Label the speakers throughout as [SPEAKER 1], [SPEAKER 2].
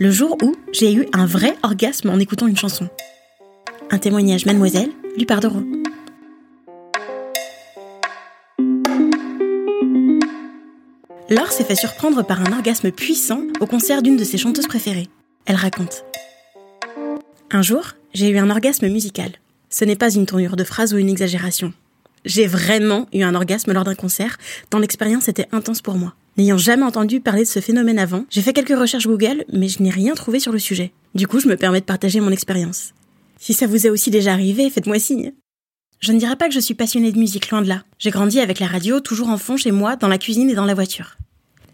[SPEAKER 1] Le jour où j'ai eu un vrai orgasme en écoutant une chanson. Un témoignage Mademoiselle, lu par Doro. Laure s'est fait surprendre par un orgasme puissant au concert d'une de ses chanteuses préférées. Elle raconte. Un jour, j'ai eu un orgasme musical. Ce n'est pas une tournure de phrase ou une exagération. J'ai vraiment eu un orgasme lors d'un concert, dont l'expérience était intense pour moi. N'ayant jamais entendu parler de ce phénomène avant, j'ai fait quelques recherches Google, mais je n'ai rien trouvé sur le sujet. Du coup, je me permets de partager mon expérience. Si ça vous est aussi déjà arrivé, faites-moi signe. Je ne dirais pas que je suis passionnée de musique, loin de là. J'ai grandi avec la radio toujours en fond chez moi, dans la cuisine et dans la voiture.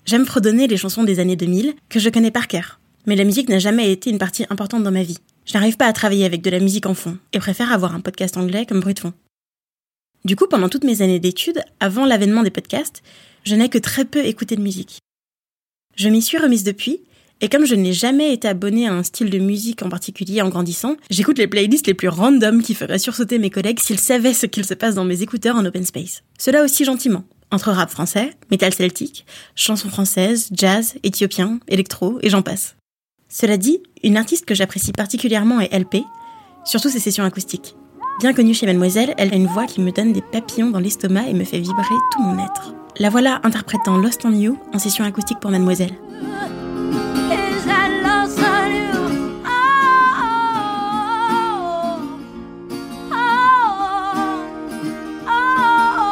[SPEAKER 1] J'aime fredonner les chansons des années 2000, que je connais par cœur. Mais la musique n'a jamais été une partie importante dans ma vie. Je n'arrive pas à travailler avec de la musique en fond, et préfère avoir un podcast anglais comme bruit de fond. Du coup, pendant toutes mes années d'études, avant l'avènement des podcasts, je n'ai que très peu écouté de musique. Je m'y suis remise depuis, et comme je n'ai jamais été abonnée à un style de musique en particulier en grandissant, j'écoute les playlists les plus random qui feraient sursauter mes collègues s'ils savaient ce qu'il se passe dans mes écouteurs en open space. Cela aussi gentiment, entre rap français, métal celtique, chansons françaises, jazz, éthiopien, électro, et j'en passe. Cela dit, une artiste que j'apprécie particulièrement est LP, surtout ses sessions acoustiques. Bien connue chez Mademoiselle, elle a une voix qui me donne des papillons dans l'estomac et me fait vibrer tout mon être. La voilà interprétant Lost on You en session acoustique pour Mademoiselle.
[SPEAKER 2] Oh, oh, oh?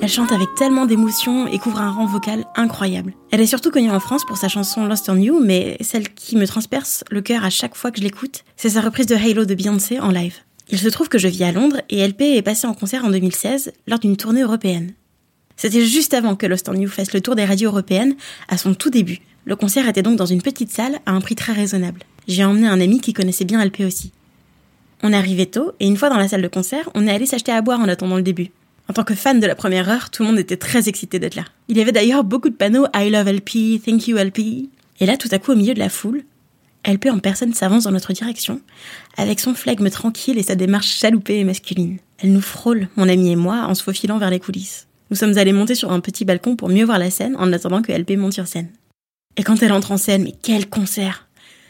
[SPEAKER 1] Elle chante avec tellement d'émotion et couvre un rang vocal incroyable. Elle est surtout connue en France pour sa chanson Lost on You, mais celle qui me transperce le cœur à chaque fois que je l'écoute, c'est sa reprise de Halo de Beyoncé en live. Il se trouve que je vis à Londres et LP est passée en concert en 2016 lors d'une tournée européenne. C'était juste avant que Lost fasse le tour des radios européennes, à son tout début. Le concert était donc dans une petite salle à un prix très raisonnable. J'ai emmené un ami qui connaissait bien LP aussi. On arrivé tôt et une fois dans la salle de concert, on est allé s'acheter à boire en attendant le début. En tant que fan de la première heure, tout le monde était très excité d'être là. Il y avait d'ailleurs beaucoup de panneaux I love LP, thank you LP. Et là, tout à coup, au milieu de la foule, LP en personne s'avance dans notre direction, avec son flegme tranquille et sa démarche chaloupée et masculine. Elle nous frôle, mon ami et moi, en se faufilant vers les coulisses. Nous sommes allés monter sur un petit balcon pour mieux voir la scène en attendant que LP monte sur scène. Et quand elle entre en scène, mais quel concert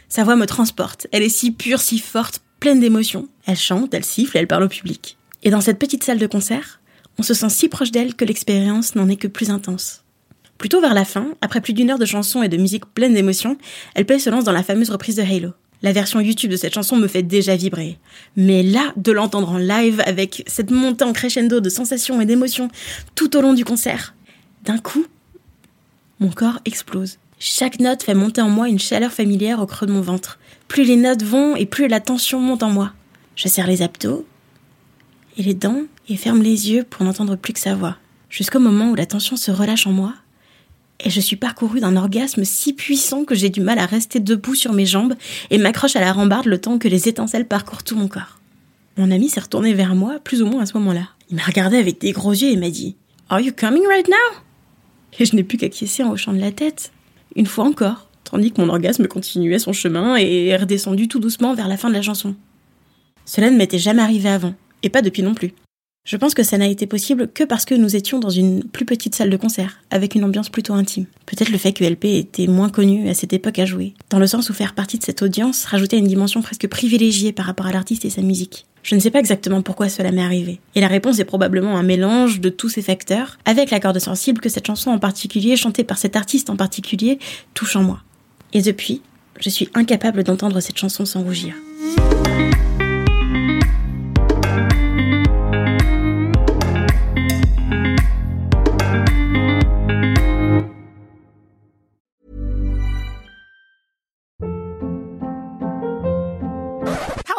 [SPEAKER 1] Sa voix me transporte, elle est si pure, si forte, pleine d'émotion. Elle chante, elle siffle, elle parle au public. Et dans cette petite salle de concert, on se sent si proche d'elle que l'expérience n'en est que plus intense. Plutôt vers la fin, après plus d'une heure de chansons et de musique pleine d'émotions, LP se lance dans la fameuse reprise de Halo. La version YouTube de cette chanson me fait déjà vibrer. Mais là, de l'entendre en live avec cette montée en crescendo de sensations et d'émotions tout au long du concert, d'un coup, mon corps explose. Chaque note fait monter en moi une chaleur familière au creux de mon ventre. Plus les notes vont et plus la tension monte en moi. Je serre les abdos et les dents et ferme les yeux pour n'entendre plus que sa voix. Jusqu'au moment où la tension se relâche en moi et je suis parcourue d'un orgasme si puissant que j'ai du mal à rester debout sur mes jambes et m'accroche à la rambarde le temps que les étincelles parcourent tout mon corps. Mon ami s'est retourné vers moi, plus ou moins à ce moment-là. Il m'a regardé avec des gros yeux et m'a dit Are you coming right now? Et je n'ai plus qu'acquiescer en hochant de la tête. Une fois encore, tandis que mon orgasme continuait son chemin et est redescendu tout doucement vers la fin de la chanson. Cela ne m'était jamais arrivé avant, et pas depuis non plus. Je pense que ça n'a été possible que parce que nous étions dans une plus petite salle de concert, avec une ambiance plutôt intime. Peut-être le fait que LP était moins connu à cette époque à jouer, dans le sens où faire partie de cette audience rajoutait une dimension presque privilégiée par rapport à l'artiste et sa musique. Je ne sais pas exactement pourquoi cela m'est arrivé. Et la réponse est probablement un mélange de tous ces facteurs, avec la corde sensible que cette chanson en particulier, chantée par cet artiste en particulier, touche en moi. Et depuis, je suis incapable d'entendre cette chanson sans rougir.